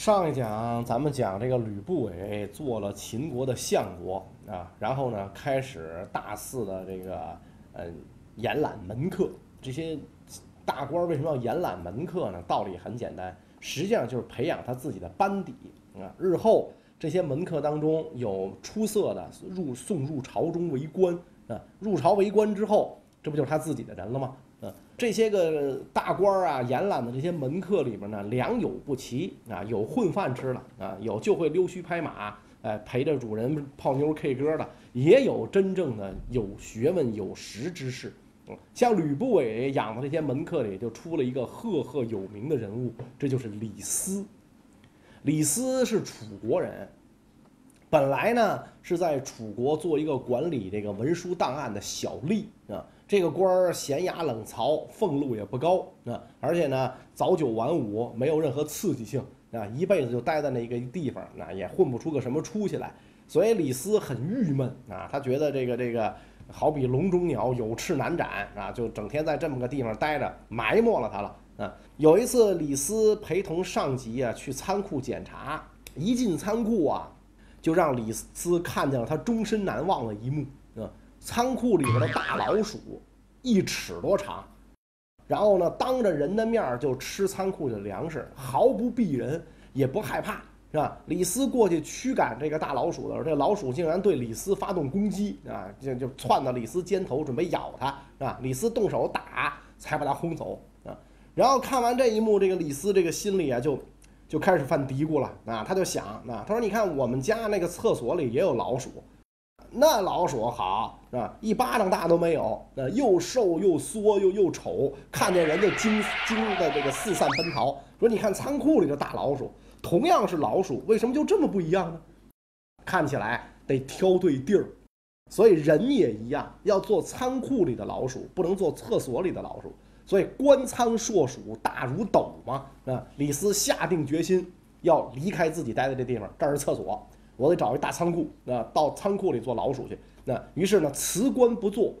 上一讲咱们讲这个吕不韦做了秦国的相国啊，然后呢开始大肆的这个呃延揽门客。这些大官为什么要延揽门客呢？道理很简单，实际上就是培养他自己的班底啊。日后这些门客当中有出色的入送入朝中为官啊，入朝为官之后，这不就是他自己的人了吗？这些个大官儿啊，延揽的这些门客里边呢，良莠不齐啊，有混饭吃的啊，有就会溜须拍马，哎，陪着主人泡妞 K 歌的，也有真正的有学问有识之士。像吕不韦养的这些门客里，就出了一个赫赫有名的人物，这就是李斯。李斯是楚国人，本来呢是在楚国做一个管理这个文书档案的小吏啊。这个官儿闲雅冷曹，俸禄也不高啊，而且呢早九晚五，没有任何刺激性啊，一辈子就待在那个地方，那也混不出个什么出息来。所以李斯很郁闷啊，他觉得这个这个好比笼中鸟，有翅难展啊，就整天在这么个地方待着，埋没了他了啊。有一次，李斯陪同上级啊去仓库检查，一进仓库啊，就让李斯看见了他终身难忘的一幕。仓库里边的大老鼠一尺多长，然后呢，当着人的面就吃仓库的粮食，毫不避人，也不害怕，是吧？李斯过去驱赶这个大老鼠的时候，这老鼠竟然对李斯发动攻击啊，就就窜到李斯肩头准备咬他，是吧？李斯动手打，才把他轰走啊。然后看完这一幕，这个李斯这个心里啊，就就开始犯嘀咕了啊，他就想啊，他说：“你看我们家那个厕所里也有老鼠。”那老鼠好啊，一巴掌大都没有，那又瘦又缩又又丑，看见人就惊惊的这个四散奔逃。说你看仓库里的大老鼠，同样是老鼠，为什么就这么不一样呢？看起来得挑对地儿，所以人也一样，要做仓库里的老鼠，不能做厕所里的老鼠。所以官仓硕鼠，大如斗嘛啊！李斯下定决心要离开自己待的这地方，这儿是厕所。我得找一大仓库，那到仓库里做老鼠去。那于是呢，辞官不做，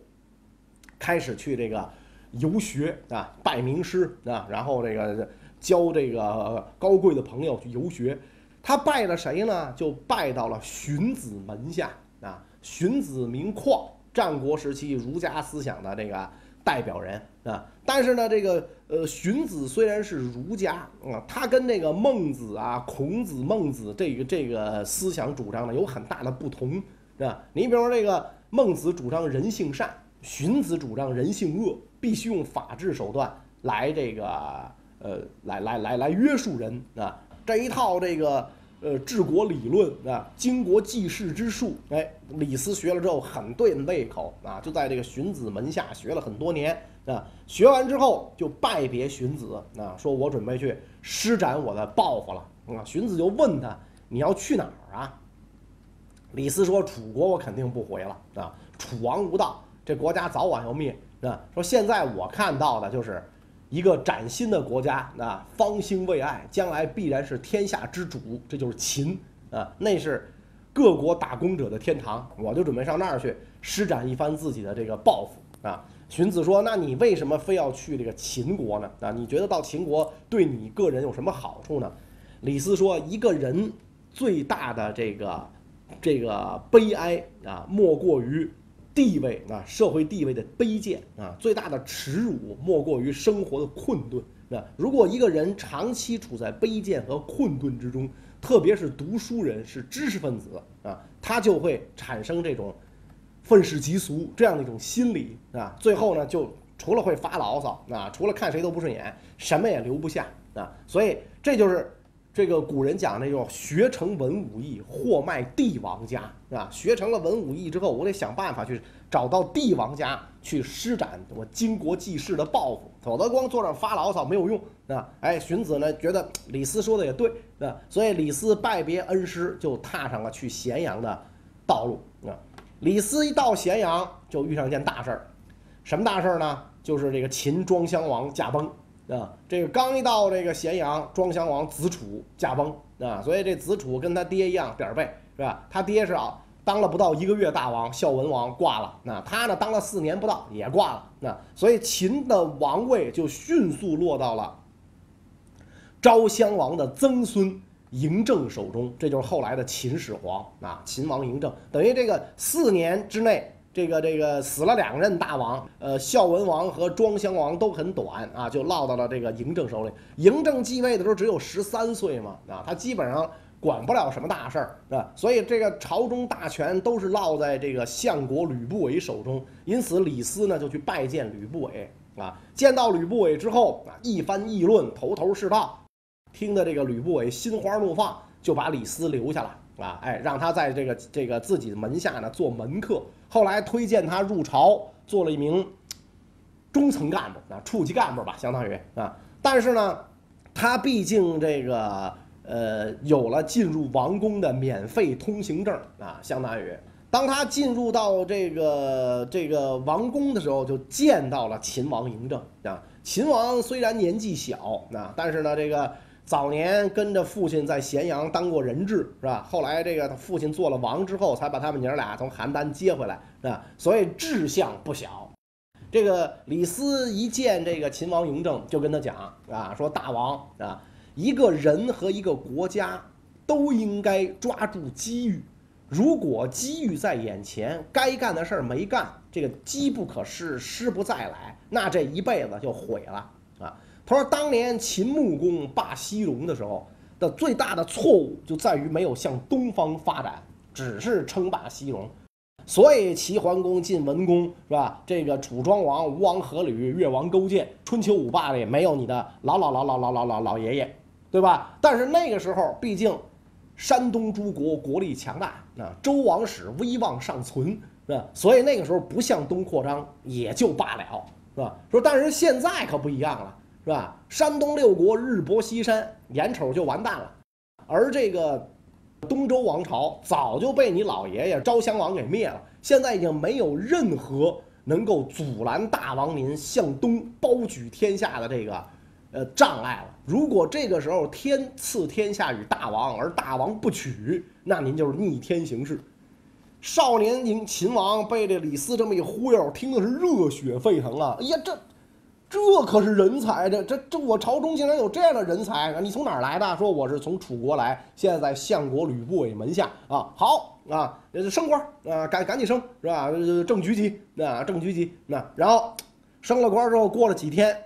开始去这个游学啊，拜名师啊，然后这个交这个高贵的朋友去游学。他拜了谁呢？就拜到了荀子门下啊。荀子名况，战国时期儒家思想的这个代表人啊。但是呢，这个。呃，荀子虽然是儒家啊，他跟那个孟子啊、孔子、孟子这个这个思想主张呢有很大的不同，是吧？你比如说这个孟子主张人性善，荀子主张人性恶，必须用法治手段来这个呃来来来来约束人啊。这一套这个呃治国理论啊，经国济世之术，哎，李斯学了之后很对胃口啊，就在这个荀子门下学了很多年。啊，学完之后就拜别荀子啊，说我准备去施展我的抱负了啊。荀子就问他，你要去哪儿啊？李斯说，楚国我肯定不回了啊，楚王无道，这国家早晚要灭啊。说现在我看到的就是一个崭新的国家啊，方兴未艾，将来必然是天下之主，这就是秦啊，那是各国打工者的天堂，我就准备上那儿去施展一番自己的这个抱负啊。荀子说：“那你为什么非要去这个秦国呢？啊，你觉得到秦国对你个人有什么好处呢？”李斯说：“一个人最大的这个这个悲哀啊，莫过于地位啊，社会地位的卑贱啊，最大的耻辱莫过于生活的困顿啊。如果一个人长期处在卑贱和困顿之中，特别是读书人，是知识分子啊，他就会产生这种。”愤世嫉俗这样的一种心理啊，最后呢，就除了会发牢骚啊，除了看谁都不顺眼，什么也留不下啊。所以这就是这个古人讲那种学成文武艺，货卖帝王家啊。学成了文武艺之后，我得想办法去找到帝王家去施展我经国济世的抱负，否则光坐这发牢骚没有用啊。哎，荀子呢觉得李斯说的也对啊，所以李斯拜别恩师，就踏上了去咸阳的道路啊。李斯一到咸阳，就遇上一件大事儿，什么大事儿呢？就是这个秦庄襄王驾崩啊！这个刚一到这个咸阳，庄襄王子楚驾崩啊！所以这子楚跟他爹一样点儿背，是吧？他爹是啊，当了不到一个月大王，孝文王挂了，那他呢，当了四年不到也挂了，那所以秦的王位就迅速落到了昭襄王的曾孙嬴政手中，这就是后来的秦始皇啊，秦王嬴政，等于这个四年之内，这个这个死了两任大王，呃，孝文王和庄襄王都很短啊，就落到了这个嬴政手里。嬴政继位的时候只有十三岁嘛，啊，他基本上管不了什么大事儿，是吧？所以这个朝中大权都是落在这个相国吕不韦手中，因此李斯呢就去拜见吕不韦啊，见到吕不韦之后啊，一番议论，头头是道。听得这个吕不韦心花怒放，就把李斯留下了啊！哎，让他在这个这个自己门下呢做门客。后来推荐他入朝，做了一名中层干部啊，处级干部吧，相当于啊。但是呢，他毕竟这个呃有了进入王宫的免费通行证啊，相当于当他进入到这个这个王宫的时候，就见到了秦王嬴政啊。秦王虽然年纪小啊，但是呢这个。早年跟着父亲在咸阳当过人质，是吧？后来这个他父亲做了王之后，才把他们娘俩从邯郸接回来，是吧？所以志向不小。这个李斯一见这个秦王嬴政，就跟他讲啊，说大王啊，一个人和一个国家都应该抓住机遇。如果机遇在眼前，该干的事儿没干，这个机不可失，失不再来，那这一辈子就毁了啊。他说：“当年秦穆公霸西戎的时候的最大的错误就在于没有向东方发展，只是称霸西戎。所以齐桓公晋文公是吧？这个楚庄王、吴王阖闾、越王勾践、春秋五霸里没有你的老老老老老老老老爷爷，对吧？但是那个时候毕竟山东诸国国力强大啊，周王室威望尚存，是吧？所以那个时候不向东扩张也就罢了，是吧？说但是现在可不一样了。”是吧？山东六国日薄西山，眼瞅就完蛋了。而这个东周王朝早就被你老爷爷昭襄王给灭了，现在已经没有任何能够阻拦大王您向东包举天下的这个呃障碍了。如果这个时候天赐天下与大王，而大王不取，那您就是逆天行事。少年您秦王被这李斯这么一忽悠，听的是热血沸腾啊！哎呀，这。这可是人才，这这这我朝中竟然有这样的人才！你从哪儿来的？说我是从楚国来，现在在相国吕不韦门下啊。好啊，升官啊，赶赶紧升是吧？正局级啊，正局级那然后升了官之后，过了几天，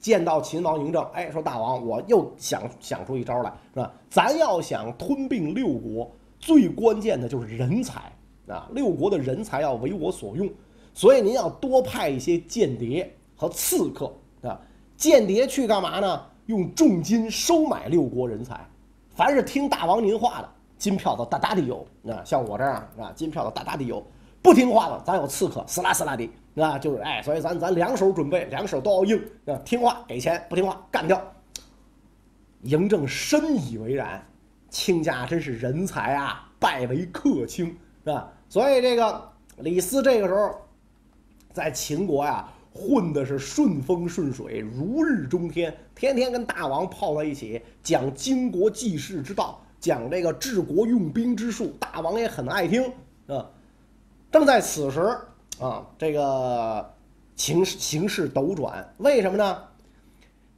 见到秦王嬴政，哎，说大王，我又想想出一招来是吧？咱要想吞并六国，最关键的就是人才啊，六国的人才要为我所用，所以您要多派一些间谍。和刺客啊，间谍去干嘛呢？用重金收买六国人才，凡是听大王您话的，金票子大大的有啊，像我这样啊，金票子大大的有；不听话的，咱有刺客，死啦死啦的啊，就是哎，所以咱咱两手准备，两手都要硬啊，听话给钱，不听话干掉。嬴政深以为然，卿家真是人才啊，拜为客卿是吧？所以这个李斯这个时候在秦国呀。混的是顺风顺水，如日中天，天天跟大王泡在一起，讲经国济世之道，讲这个治国用兵之术，大王也很爱听啊。正在此时啊，这个情形势斗转，为什么呢？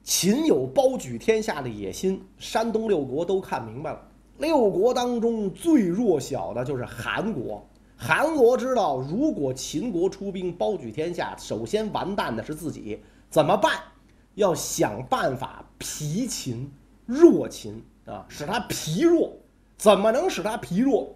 秦有包举天下的野心，山东六国都看明白了，六国当中最弱小的就是韩国。韩国知道，如果秦国出兵包举天下，首先完蛋的是自己。怎么办？要想办法疲秦、弱秦啊，使他疲弱。怎么能使他疲弱？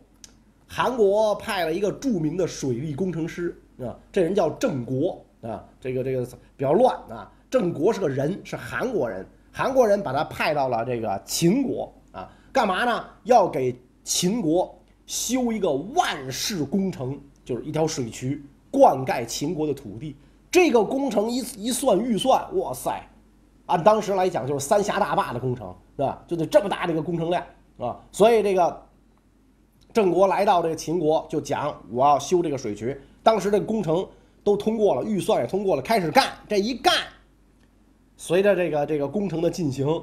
韩国派了一个著名的水利工程师啊，这人叫郑国啊，这个这个比较乱啊。郑国是个人，是韩国人。韩国人把他派到了这个秦国啊，干嘛呢？要给秦国。修一个万世工程，就是一条水渠灌溉秦国的土地。这个工程一一算预算，哇塞，按当时来讲就是三峡大坝的工程，是吧？就得这么大的一个工程量啊！所以这个郑国来到这个秦国，就讲我要修这个水渠。当时这个工程都通过了，预算也通过了，开始干。这一干，随着这个这个工程的进行，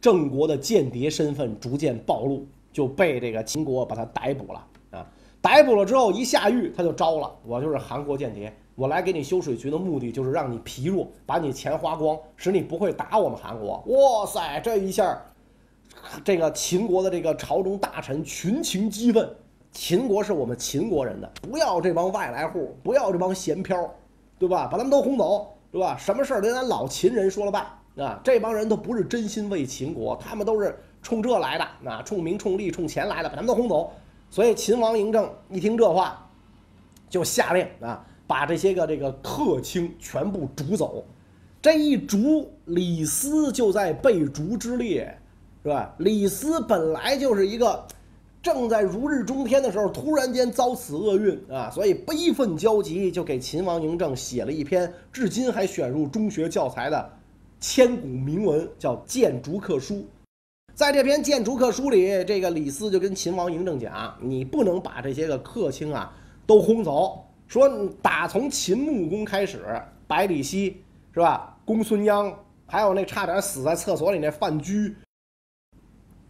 郑国的间谍身份逐渐暴露。就被这个秦国把他逮捕了啊！逮捕了之后一下狱，他就招了。我就是韩国间谍，我来给你修水渠的目的就是让你疲弱，把你钱花光，使你不会打我们韩国。哇塞，这一下这个秦国的这个朝中大臣群情激愤，秦国是我们秦国人的，不要这帮外来户，不要这帮闲漂，对吧？把他们都轰走，对吧？什么事儿得咱老秦人说了办啊！这帮人都不是真心为秦国，他们都是冲这来的，啊，冲名、冲利、冲钱来的，把他们都轰走。所以秦王嬴政一听这话，就下令啊，把这些个这个客卿全部逐走。这一逐，李斯就在被逐之列。是吧？李斯本来就是一个正在如日中天的时候，突然间遭此厄运啊，所以悲愤交集，就给秦王嬴政写了一篇至今还选入中学教材的千古名文，叫《谏逐客书》。在这篇《谏逐客书》里，这个李斯就跟秦王嬴政讲：“你不能把这些个客卿啊都轰走。说打从秦穆公开始，百里奚是吧？公孙鞅，还有那差点死在厕所里那范雎。”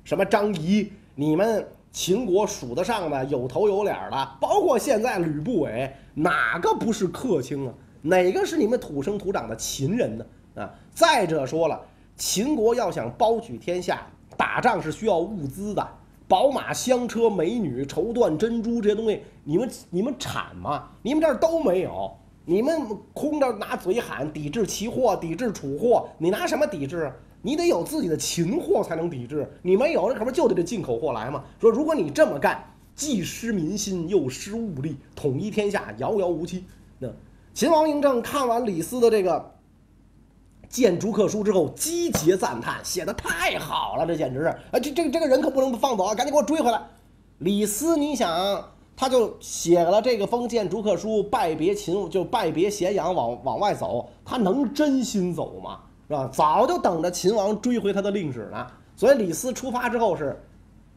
什么张仪，你们秦国数得上的有头有脸的，包括现在吕不韦，哪个不是客卿啊？哪个是你们土生土长的秦人呢？啊！再者说了，秦国要想包举天下，打仗是需要物资的，宝马、香车、美女、绸缎、珍珠这些东西，你们你们产吗？你们这儿都没有，你们空着拿嘴喊抵制齐货、抵制楚货，你拿什么抵制？你得有自己的秦货才能抵制，你没有，那可不就得这进口货来吗？说如果你这么干，既失民心又失物力，统一天下遥遥无期。那秦王嬴政看完李斯的这个《见逐客书》之后，击节赞叹，写的太好了，这简直是啊！这这这个人可不能放走啊，赶紧给我追回来。李斯，你想，他就写了这个封谏逐客书，拜别秦，就拜别咸阳，往往外走，他能真心走吗？是吧？早就等着秦王追回他的令旨呢。所以李斯出发之后是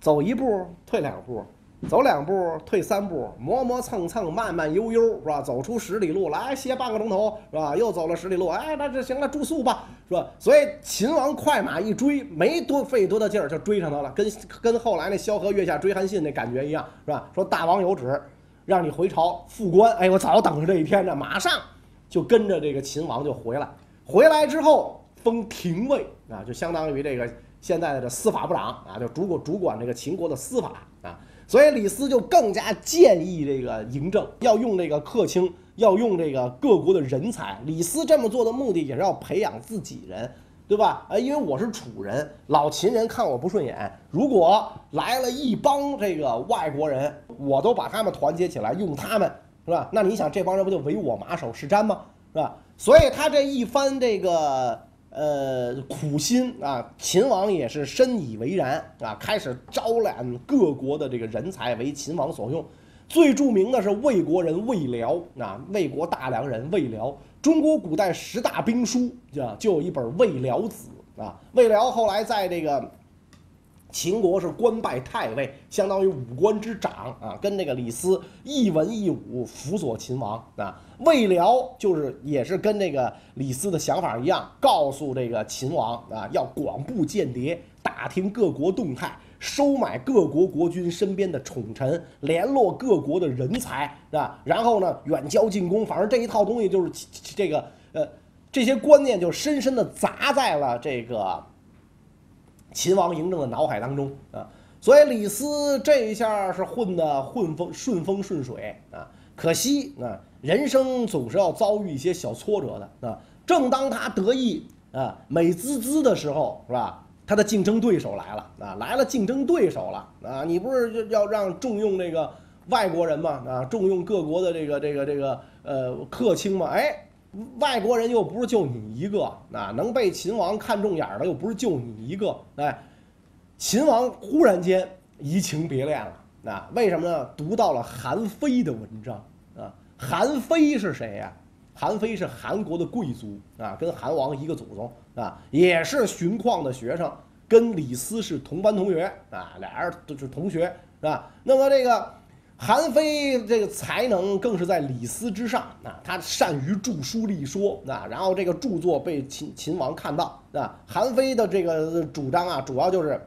走一步退两步，走两步退三步，磨磨蹭蹭，慢慢悠悠，是吧？走出十里路来歇半个钟头，是吧？又走了十里路，哎，那这行了，住宿吧，是吧？所以秦王快马一追，没多费多大劲儿就追上他了，跟跟后来那萧何月下追韩信那感觉一样，是吧？说大王有旨，让你回朝复官。哎，我早等着这一天呢，马上就跟着这个秦王就回来。回来之后封廷尉啊，就相当于这个现在的这司法部长啊，就主管主管这个秦国的司法啊。所以李斯就更加建议这个嬴政要用这个客卿，要用这个各国的人才。李斯这么做的目的也是要培养自己人，对吧？啊，因为我是楚人，老秦人看我不顺眼，如果来了一帮这个外国人，我都把他们团结起来用他们，是吧？那你想这帮人不就唯我马首是瞻吗？是吧？所以他这一番这个呃苦心啊，秦王也是深以为然啊，开始招揽各国的这个人才为秦王所用。最著名的是魏国人魏辽啊，魏国大梁人魏辽。中国古代十大兵书啊，就有一本《魏辽子》啊。魏辽后来在这个。秦国是官拜太尉，相当于五官之长啊，跟那个李斯一文一武，辅佐秦王啊。魏辽就是也是跟那个李斯的想法一样，告诉这个秦王啊，要广布间谍，打听各国动态，收买各国国君身边的宠臣，联络各国的人才啊，然后呢，远交近攻，反正这一套东西就是这个呃，这些观念就深深的砸在了这个。秦王嬴政的脑海当中啊，所以李斯这一下是混的混风顺风顺水啊。可惜啊，人生总是要遭遇一些小挫折的啊。正当他得意啊、美滋滋的时候，是吧？他的竞争对手来了啊，来了竞争对手了啊！你不是要让重用这个外国人吗？啊，重用各国的这个这个这个呃客卿吗？哎。外国人又不是就你一个，啊，能被秦王看中眼的又不是就你一个，哎，秦王忽然间移情别恋了，啊，为什么呢？读到了韩非的文章，啊，韩非是谁呀？韩非是韩国的贵族，啊，跟韩王一个祖宗，啊，也是荀况的学生，跟李斯是同班同学，啊，俩人都是同学，是吧？那么这个。韩非这个才能更是在李斯之上啊，他善于著书立说啊，然后这个著作被秦秦王看到啊。韩非的这个主张啊，主要就是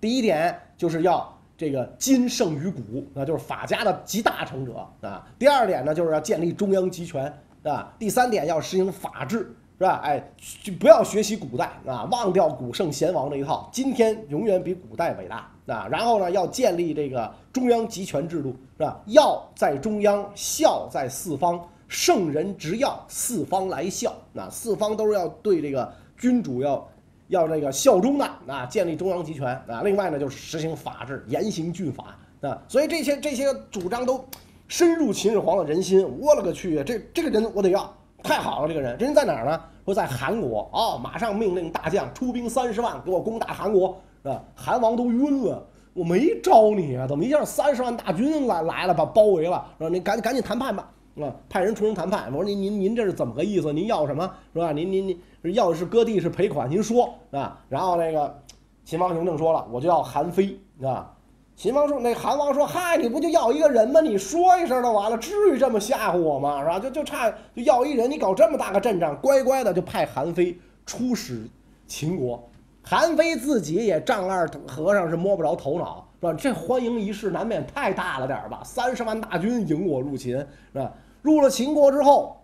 第一点就是要这个今胜于古，那就是法家的集大成者啊。第二点呢，就是要建立中央集权啊。第三点要实行法治是吧？哎，就不要学习古代啊，忘掉古圣贤王这一套，今天永远比古代伟大啊。然后呢，要建立这个中央集权制度，是吧？要在中央，孝在四方，圣人执要，四方来孝。那四方都是要对这个君主要要这个效忠的啊，建立中央集权啊。另外呢，就是实行法治，严刑峻法啊。所以这些这些主张都深入秦始皇的人心。我勒个去，这这个人我得要。太好了，这个人，这人在哪儿呢？说在韩国哦，马上命令大将出兵三十万，给我攻打韩国，啊？韩王都晕了，我没招你啊，怎么一下三十万大军来来了，把包围了？说你赶赶紧谈判吧，啊，派人出城谈判。我说您您您这是怎么个意思？您要什么是吧？您您您要是割地是赔款，您说啊。然后那个秦王嬴政说了，我就要韩非啊。秦王说：“那韩王说，嗨，你不就要一个人吗？你说一声就完了，至于这么吓唬我吗？是吧？就就差就要一人，你搞这么大个阵仗，乖乖的就派韩非出使秦国。韩非自己也丈二和尚是摸不着头脑，是吧？这欢迎仪式难免太大了点吧？三十万大军迎我入秦，是吧？入了秦国之后，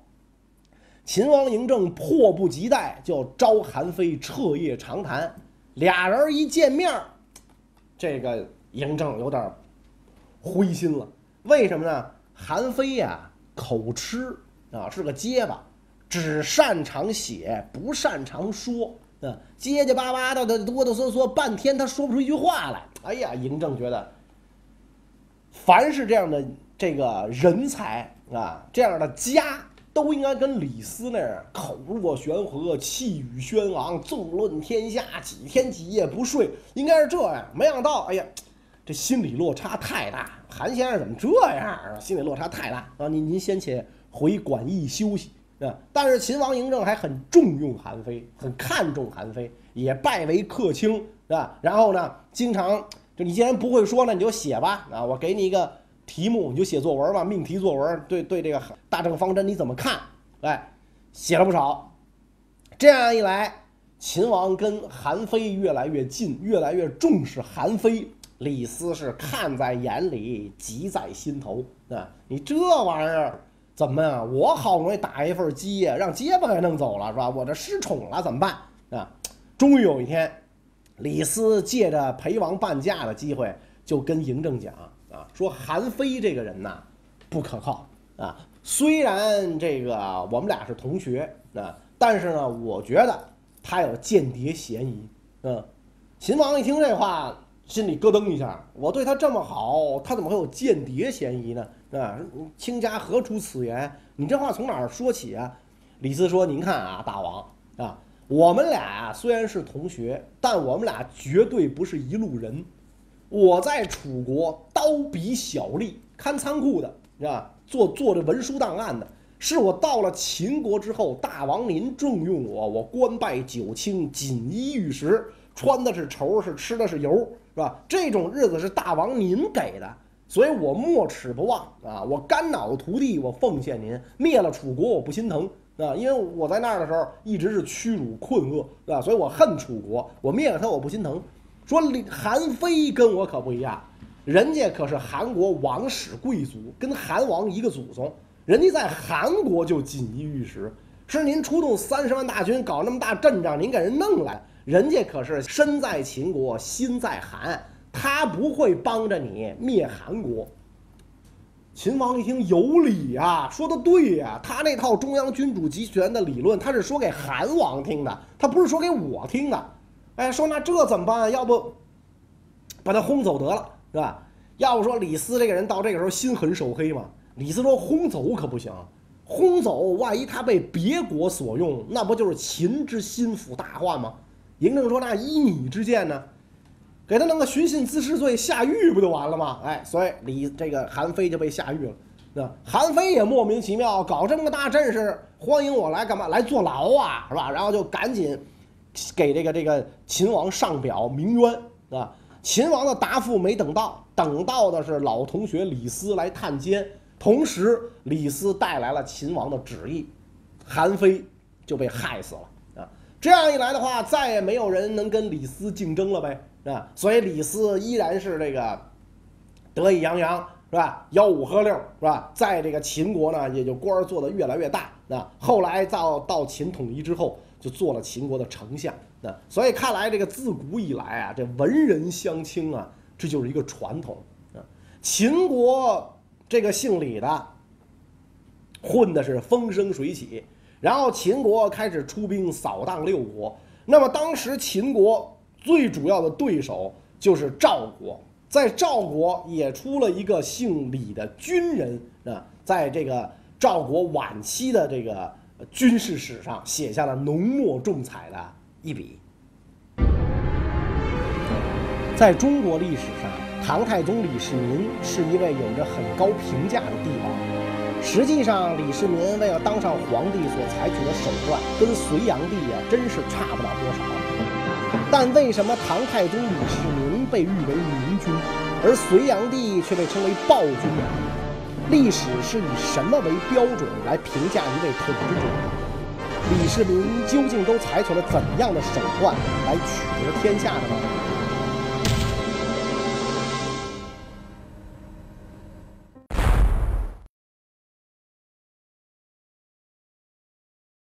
秦王嬴政迫不及待就要招韩非彻夜长谈。俩人一见面，这个。”嬴政有点灰心了，为什么呢？韩非呀，口吃啊，是个结巴，只擅长写，不擅长说，啊，结结巴巴的，他哆哆嗦嗦，半天他说不出一句话来。哎呀，嬴政觉得，凡是这样的这个人才啊，这样的家，都应该跟李斯那样，口若悬河，气宇轩昂，纵论天下，几天几夜不睡，应该是这样。没想到，哎呀。这心理落差太大，韩先生怎么这样啊？心理落差太大啊！您您先且回馆驿休息啊。但是秦王嬴政还很重用韩非，很看重韩非，也拜为客卿，是吧？然后呢，经常就你既然不会说呢，你就写吧啊！我给你一个题目，你就写作文吧，命题作文。对对，这个大政方针你怎么看？哎，写了不少。这样一来，秦王跟韩非越来越近，越来越重视韩非。李斯是看在眼里，急在心头啊！你这玩意儿怎么呀？我好不容易打一份鸡呀，让结巴给弄走了是吧？我这失宠了怎么办啊？终于有一天，李斯借着陪王伴驾的机会，就跟嬴政讲啊，说韩非这个人呐，不可靠啊。虽然这个我们俩是同学啊，但是呢，我觉得他有间谍嫌疑。嗯，秦王一听这话。心里咯噔一下，我对他这么好，他怎么会有间谍嫌疑呢？啊，卿家何出此言？你这话从哪儿说起啊？李斯说：“您看啊，大王啊，我们俩虽然是同学，但我们俩绝对不是一路人。我在楚国刀笔小吏，看仓库的，是吧？做做这文书档案的。是我到了秦国之后，大王您重用我，我官拜九卿，锦衣玉食，穿的是绸，是吃的是油。”是吧？这种日子是大王您给的，所以我没齿不忘啊！我肝脑涂地，我奉献您。灭了楚国，我不心疼啊！因为我在那儿的时候一直是屈辱困厄，是吧？所以我恨楚国，我灭了他，我不心疼。说韩非跟我可不一样，人家可是韩国王室贵族，跟韩王一个祖宗，人家在韩国就锦衣玉食，是您出动三十万大军搞那么大阵仗，您给人弄来。人家可是身在秦国，心在韩，他不会帮着你灭韩国。秦王一听有理啊，说的对呀，他那套中央君主集权的理论，他是说给韩王听的，他不是说给我听的。哎，说那这怎么办？要不把他轰走得了，是吧？要不说李斯这个人到这个时候心狠手黑嘛？李斯说轰走可不行，轰走万一他被别国所用，那不就是秦之心腹大患吗？嬴政说：“那依你之见呢？给他弄个寻衅滋事罪下狱不就完了吗？哎，所以李这个韩非就被下狱了。那韩非也莫名其妙，搞这么个大阵势，欢迎我来干嘛？来坐牢啊，是吧？然后就赶紧给这个这个秦王上表鸣冤啊。秦王的答复没等到，等到的是老同学李斯来探监，同时李斯带来了秦王的旨意，韩非就被害死了。”这样一来的话，再也没有人能跟李斯竞争了呗，啊，所以李斯依然是这个得意洋洋是吧？吆五喝六是吧？在这个秦国呢，也就官儿做得越来越大。那后来到到秦统一之后，就做了秦国的丞相。那所以看来这个自古以来啊，这文人相轻啊，这就是一个传统啊。秦国这个姓李的混的是风生水起，然后秦国开始出兵扫荡六国。那么当时秦国最主要的对手就是赵国，在赵国也出了一个姓李的军人啊，在这个赵国晚期的这个军事史上写下了浓墨重彩的一笔。在中国历史上，唐太宗李世民是一位有着很高评价的帝王。实际上，李世民为了当上皇帝所采取的手段，跟隋炀帝呀真是差不了多少。但为什么唐太宗李世民被誉为明君，而隋炀帝却被称为暴君呢？历史是以什么为标准来评价一位统治者？李世民究竟都采取了怎样的手段来取得天下的呢？